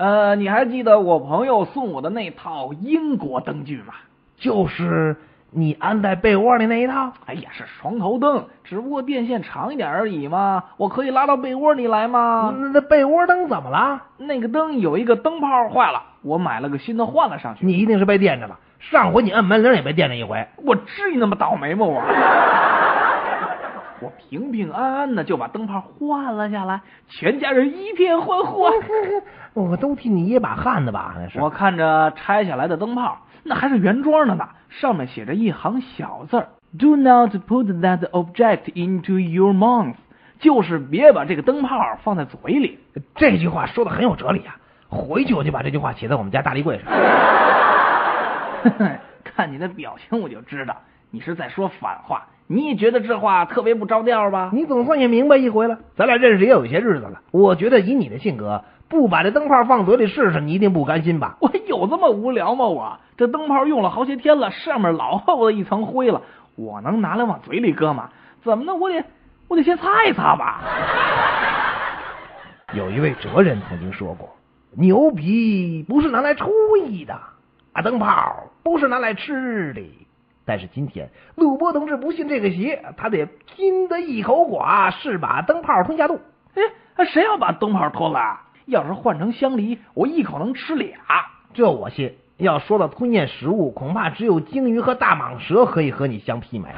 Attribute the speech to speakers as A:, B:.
A: 呃，你还记得我朋友送我的那套英国灯具吗？
B: 就是你安在被窝里那一套。
A: 哎呀，是床头灯，只不过电线长一点而已嘛。我可以拉到被窝里来吗？
B: 那那被窝灯怎么了？
A: 那个灯有一个灯泡坏了，我买了个新的换了上去。
B: 你一定是被电着了。上回你按门铃也被电着一回。
A: 我至于那么倒霉吗？我。我平平安安的就把灯泡换了下来，全家人一片欢呼。
B: 我都替你捏把汗的吧？那是。
A: 我看着拆下来的灯泡，那还是原装的呢，上面写着一行小字：“Do not put that object into your mouth。”就是别把这个灯泡放在嘴里。
B: 这句话说的很有哲理啊！回去我就把这句话写在我们家大立柜上。
A: 看你的表情，我就知道你是在说反话。你也觉得这话特别不着调吧？
B: 你总算也明白一回了。咱俩认识也有些日子了，我觉得以你的性格，不把这灯泡放嘴里试试，你一定不甘心吧？
A: 我有这么无聊吗？我这灯泡用了好些天了，上面老厚的一层灰了，我能拿来往嘴里搁吗？怎么呢？我得我得先擦一擦吧。
B: 有一位哲人曾经说过：“牛皮不是拿来吹的，啊，灯泡不是拿来吃的。”但是今天，陆波同志不信这个邪，他得拼得一口寡，是把灯泡吞下肚。
A: 哎，谁要把灯泡吞了？要是换成香梨，我一口能吃俩。
B: 这我信。要说到吞咽食物，恐怕只有鲸鱼和大蟒蛇可以和你相媲美。